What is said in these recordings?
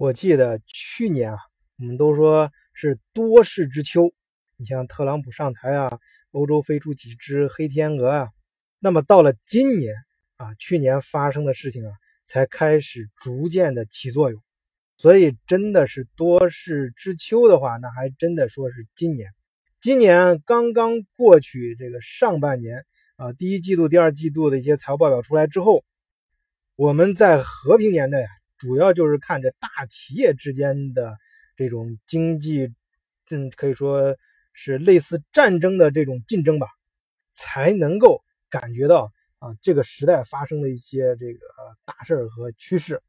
我记得去年啊，我们都说是多事之秋。你像特朗普上台啊，欧洲飞出几只黑天鹅啊。那么到了今年啊，去年发生的事情啊，才开始逐渐的起作用。所以真的是多事之秋的话，那还真的说是今年。今年刚刚过去，这个上半年啊，第一季度、第二季度的一些财务报表出来之后，我们在和平年代啊，主要就是看着大企业之间的这种经济，嗯，可以说是类似战争的这种竞争吧，才能够感觉到啊，这个时代发生的一些这个大事和趋势。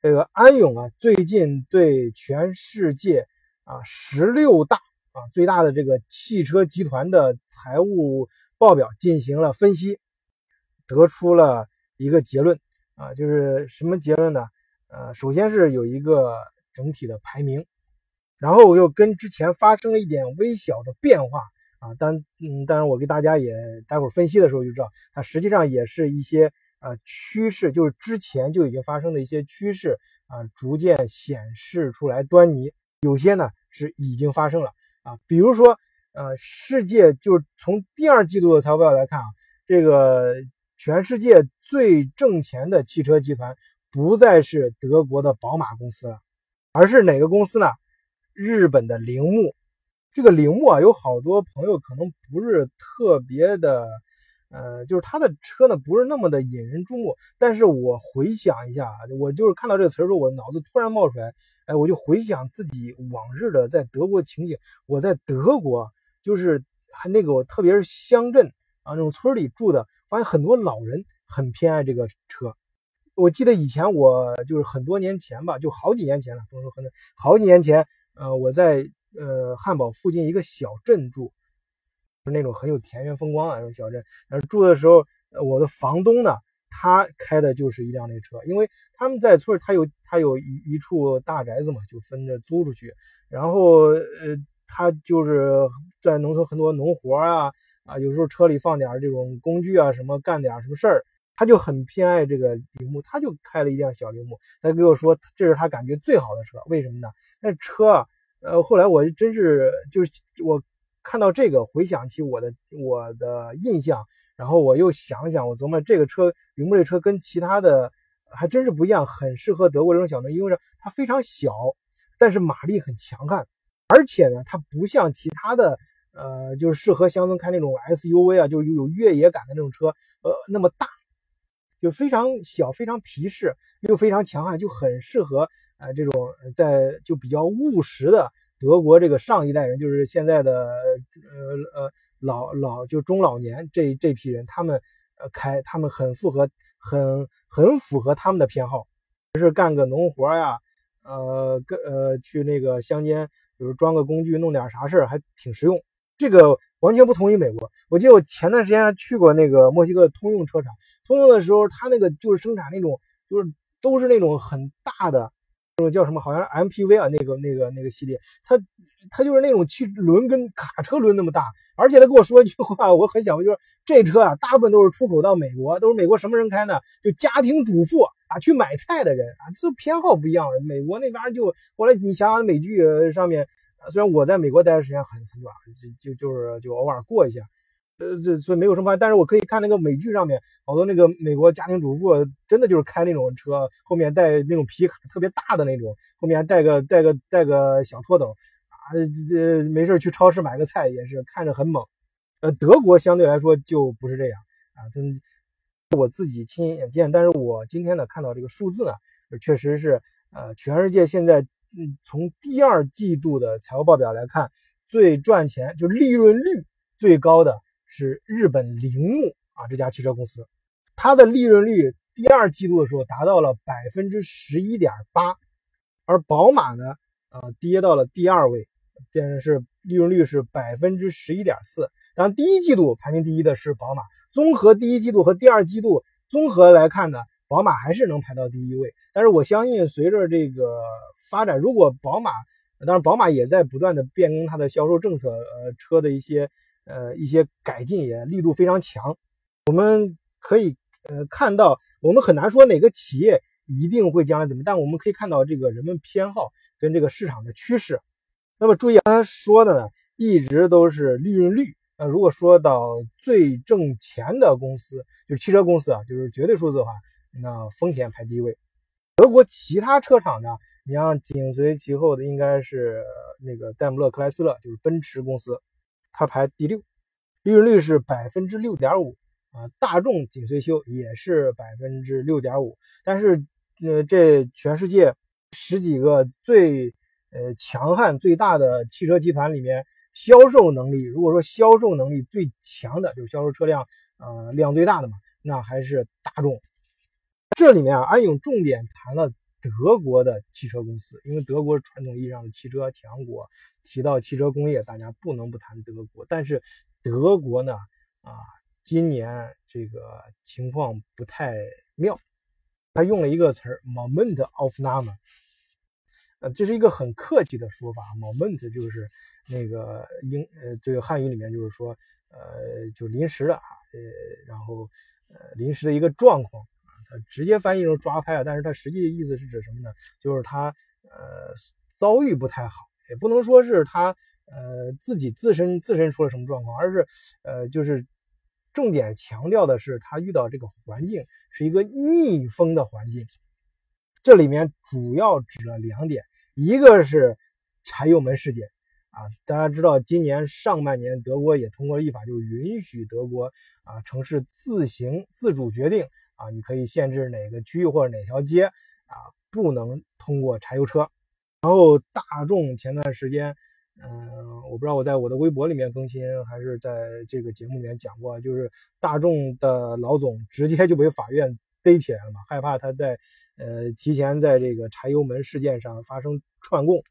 这个安永啊，最近对全世界啊十六大。啊，最大的这个汽车集团的财务报表进行了分析，得出了一个结论啊，就是什么结论呢？呃，首先是有一个整体的排名，然后又跟之前发生了一点微小的变化啊。当嗯，当然我给大家也待会儿分析的时候就知道，它实际上也是一些呃趋势，就是之前就已经发生的一些趋势啊，逐渐显示出来端倪。有些呢是已经发生了。啊，比如说，呃，世界就从第二季度的财报来看啊，这个全世界最挣钱的汽车集团不再是德国的宝马公司了，而是哪个公司呢？日本的铃木。这个铃木啊，有好多朋友可能不是特别的，呃，就是他的车呢不是那么的引人注目。但是我回想一下啊，我就是看到这个词儿时候，我脑子突然冒出来。哎，我就回想自己往日的在德国情景。我在德国，就是还那个，特别是乡镇啊，那种村里住的，发现很多老人很偏爱这个车。我记得以前我就是很多年前吧，就好几年前了，不能说很多，好几年前，呃，我在呃汉堡附近一个小镇住，是那种很有田园风光的那种小镇。而住的时候，我的房东呢。他开的就是一辆那车，因为他们在村他有他有一一处大宅子嘛，就分着租出去。然后呃，他就是在农村很多农活啊啊，有时候车里放点这种工具啊，什么干点什么事儿，他就很偏爱这个铃木，他就开了一辆小铃木。他给我说，这是他感觉最好的车，为什么呢？那车啊，呃，后来我真是就是我看到这个，回想起我的我的印象。然后我又想想，我琢磨这个车，铃木这车跟其他的还真是不一样，很适合德国这种小镇，因为它非常小，但是马力很强悍，而且呢，它不像其他的，呃，就是适合乡村开那种 SUV 啊，就是有越野感的那种车，呃，那么大，就非常小，非常皮实，又非常强悍，就很适合呃这种在就比较务实的德国这个上一代人，就是现在的呃呃。老老就中老年这这批人，他们呃开，他们很符合，很很符合他们的偏好，是干个农活呀，呃，跟呃去那个乡间，比如装个工具，弄点啥事儿，还挺实用。这个完全不同于美国。我记得我前段时间去过那个墨西哥通用车厂，通用的时候，他那个就是生产那种，就是都是那种很大的。那种叫什么？好像 MPV 啊，那个、那个、那个系列，它它就是那种汽轮跟卡车轮那么大，而且他跟我说一句话，我很想问，就是这车啊，大部分都是出口到美国，都是美国什么人开呢？就家庭主妇啊，去买菜的人啊，这都偏好不一样。美国那边就后来你想想美剧上面，虽然我在美国待的时间很很短，就就就是就偶尔过一下。呃，这所以没有什么，但是我可以看那个美剧上面，好多那个美国家庭主妇真的就是开那种车，后面带那种皮卡特别大的那种，后面还带个带个带个小拖斗，啊，这这没事去超市买个菜也是看着很猛。呃，德国相对来说就不是这样啊，真我自己亲眼见，但是我今天呢看到这个数字呢，确实是呃，全世界现在从第二季度的财务报表来看，最赚钱就利润率最高的。是日本铃木啊，这家汽车公司，它的利润率第二季度的时候达到了百分之十一点八，而宝马呢，呃，跌到了第二位，变成是利润率是百分之十一点四。然后第一季度排名第一的是宝马，综合第一季度和第二季度综合来看呢，宝马还是能排到第一位。但是我相信随着这个发展，如果宝马，当然宝马也在不断的变更它的销售政策，呃，车的一些。呃，一些改进也力度非常强，我们可以呃看到，我们很难说哪个企业一定会将来怎么，但我们可以看到这个人们偏好跟这个市场的趋势。那么注意刚才说的呢，一直都是利润率。那如果说到最挣钱的公司，就是汽车公司啊，就是绝对数字的话，那丰田排第一位。德国其他车厂呢，你像紧随其后的应该是那个戴姆勒克莱斯勒，就是奔驰公司，它排第六，利润率是百分之六点五啊。大众紧随其后也是百分之六点五，但是呃，这全世界十几个最呃强悍最大的汽车集团里面。销售能力，如果说销售能力最强的，就是销售车辆，呃，量最大的嘛，那还是大众。这里面啊，安永重点谈了德国的汽车公司，因为德国是传统意义上的汽车强国。提到汽车工业，大家不能不谈德国。但是德国呢，啊，今年这个情况不太妙。他用了一个词儿，moment of name，呃，这是一个很客气的说法，moment 就是。那个英呃，这个汉语里面就是说，呃，就临时的啊，呃，然后呃，临时的一个状况，它直接翻译成抓拍啊，但是它实际意思是指什么呢？就是他呃遭遇不太好，也不能说是他呃自己自身自身出了什么状况，而是呃就是重点强调的是他遇到这个环境是一个逆风的环境，这里面主要指了两点，一个是柴油门事件。啊，大家知道，今年上半年德国也通过了立法，就允许德国啊城市自行自主决定啊，你可以限制哪个区域或者哪条街啊不能通过柴油车。然后大众前段时间，嗯，我不知道我在我的微博里面更新还是在这个节目里面讲过，就是大众的老总直接就被法院逮起来了嘛，害怕他在呃提前在这个柴油门事件上发生串供。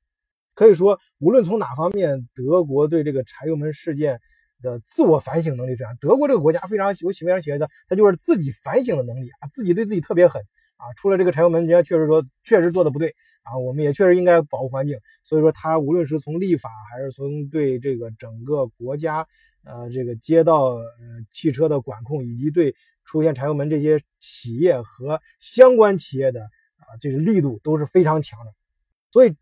可以说，无论从哪方面，德国对这个柴油门事件的自我反省能力非常。德国这个国家非常喜，我喜非常喜欢的，他就是自己反省的能力啊，自己对自己特别狠啊。出了这个柴油门，人家确实说确实做的不对啊，我们也确实应该保护环境。所以说，他无论是从立法，还是从对这个整个国家呃这个街道呃汽车的管控，以及对出现柴油门这些企业和相关企业的啊这个力度都是非常强的。所以。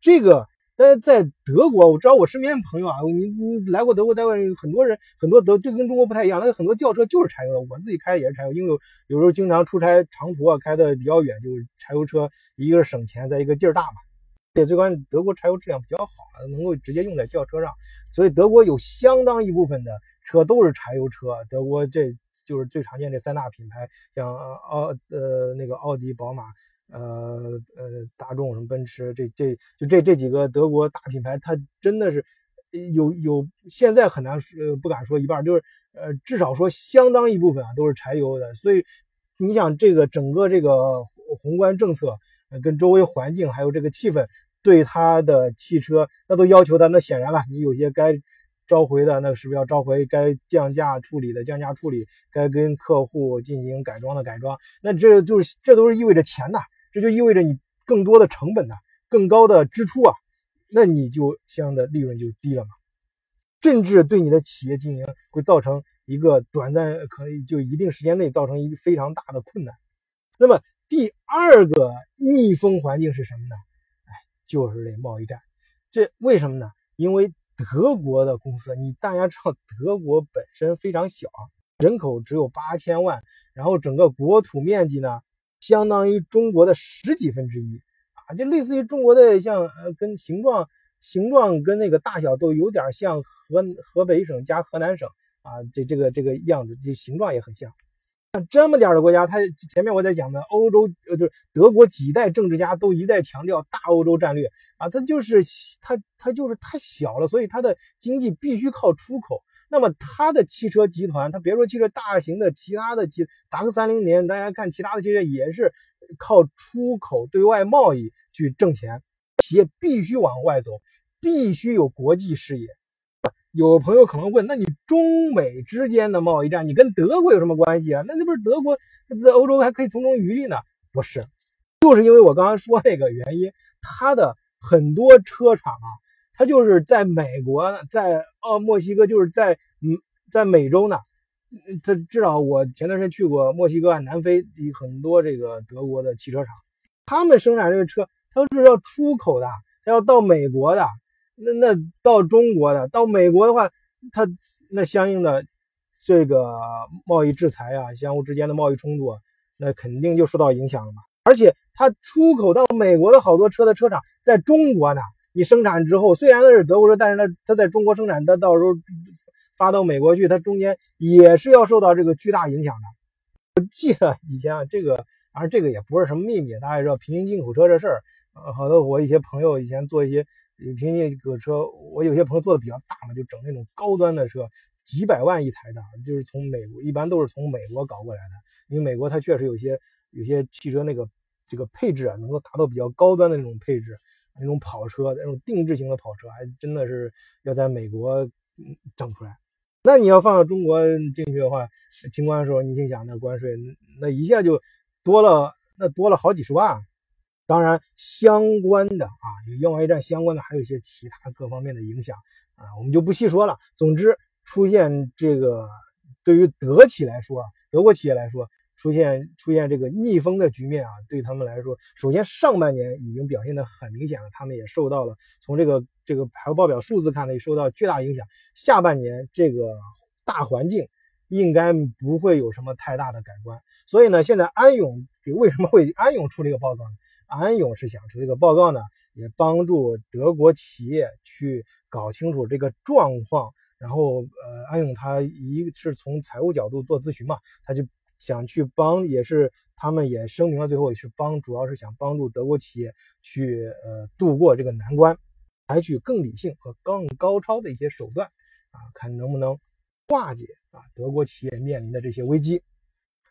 这个，但是在德国，我知道我身边朋友啊，你你来过德国，待过很多人，很多德，这跟中国不太一样，那很多轿车就是柴油的，我自己开的也是柴油，因为有有时候经常出差长途啊，开的比较远，就是柴油车，一个是省钱，再一个劲儿大嘛。也最关键，德国柴油质量比较好，能够直接用在轿车上，所以德国有相当一部分的车都是柴油车。德国这就是最常见这三大品牌，像奥呃那个奥迪、宝马。呃呃，大众什么奔驰，这这就这这几个德国大品牌，它真的是有有现在很难说，不敢说一半，就是呃至少说相当一部分啊都是柴油的。所以你想这个整个这个宏观政策，跟周围环境还有这个气氛，对它的汽车那都要求的，那显然了，你有些该召回的，那是不是要召回？该降价处理的降价处理，该跟客户进行改装的改装，那这就是这都是意味着钱呐。这就意味着你更多的成本呢，更高的支出啊，那你就相应的利润就低了嘛，甚至对你的企业经营会造成一个短暂可以就一定时间内造成一个非常大的困难。那么第二个逆风环境是什么呢？哎，就是这贸易战。这为什么呢？因为德国的公司，你大家知道，德国本身非常小，人口只有八千万，然后整个国土面积呢？相当于中国的十几分之一啊，就类似于中国的像呃，跟形状形状跟那个大小都有点像河河北省加河南省啊，这这个这个样子，这形状也很像。像这么点的国家，它前面我在讲的欧洲呃，就是德国几代政治家都一再强调大欧洲战略啊，它就是它它就是太小了，所以它的经济必须靠出口。那么它的汽车集团，它别说汽车大型的，其他的汽达个三零年，大家看其他的汽车也是靠出口对外贸易去挣钱。企业必须往外走，必须有国际视野。有朋友可能问，那你中美之间的贸易战，你跟德国有什么关系啊？那那不是德国在欧洲还可以从中渔利呢？不是，就是因为我刚刚说那个原因，它的很多车厂啊。他就是在美国，在哦墨西哥，就是在嗯，在美洲呢，他至少我前段时间去过墨西哥、南非很多这个德国的汽车厂，他们生产这个车，它是要出口的，它要到美国的，那那到中国的，到美国的话，它那相应的这个贸易制裁啊，相互之间的贸易冲突，那肯定就受到影响了嘛。而且它出口到美国的好多车的车厂在中国呢，你生产之后，虽然它是德国车，但是它它在中国生产，它到时候。发到美国去，它中间也是要受到这个巨大影响的。我记得以前啊，这个当然这个也不是什么秘密，大家也知道平行进口车这事儿。呃，好多我一些朋友以前做一些平行进口车，我有些朋友做的比较大嘛，就整那种高端的车，几百万一台的，就是从美国，一般都是从美国搞过来的。因为美国它确实有些有些汽车那个这个配置啊，能够达到比较高端的那种配置，那种跑车那种定制型的跑车，还真的是要在美国整出来。那你要放到中国进去的话，清关的时候，你心想那关税，那一下就多了，那多了好几十万。当然，相关的啊，与药贸易战相关的还有一些其他各方面的影响啊，我们就不细说了。总之，出现这个对于德企来说，德国企业来说。出现出现这个逆风的局面啊，对他们来说，首先上半年已经表现的很明显了，他们也受到了从这个这个财务报表数字看呢，也受到巨大影响。下半年这个大环境应该不会有什么太大的改观。所以呢，现在安永给为什么会安永出这个报告呢？安永是想出这个报告呢，也帮助德国企业去搞清楚这个状况。然后呃，安永他一是从财务角度做咨询嘛，他就。想去帮，也是他们也声明了，最后也是帮，主要是想帮助德国企业去呃度过这个难关，采取更理性和更高超的一些手段啊，看能不能化解啊德国企业面临的这些危机。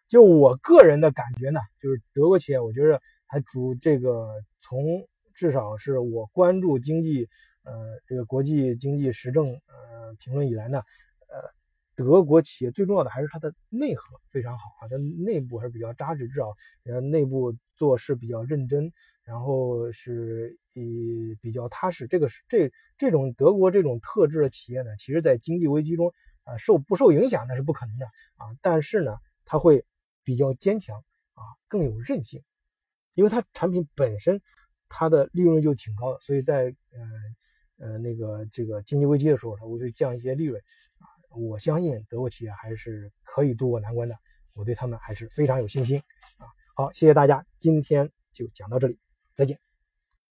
就我个人的感觉呢，就是德国企业，我觉得还主这个从至少是我关注经济呃这个国际经济时政呃评论以来呢，呃。德国企业最重要的还是它的内核非常好啊，它内部还是比较扎实，至少呃内部做事比较认真，然后是以比较踏实。这个是这这种德国这种特质的企业呢，其实在经济危机中啊受不受影响那是不可能的啊，但是呢，它会比较坚强啊，更有韧性，因为它产品本身它的利润就挺高的，所以在呃呃那个这个经济危机的时候，它会降一些利润啊。我相信德国企业还是可以渡过难关的，我对他们还是非常有信心啊！好，谢谢大家，今天就讲到这里，再见。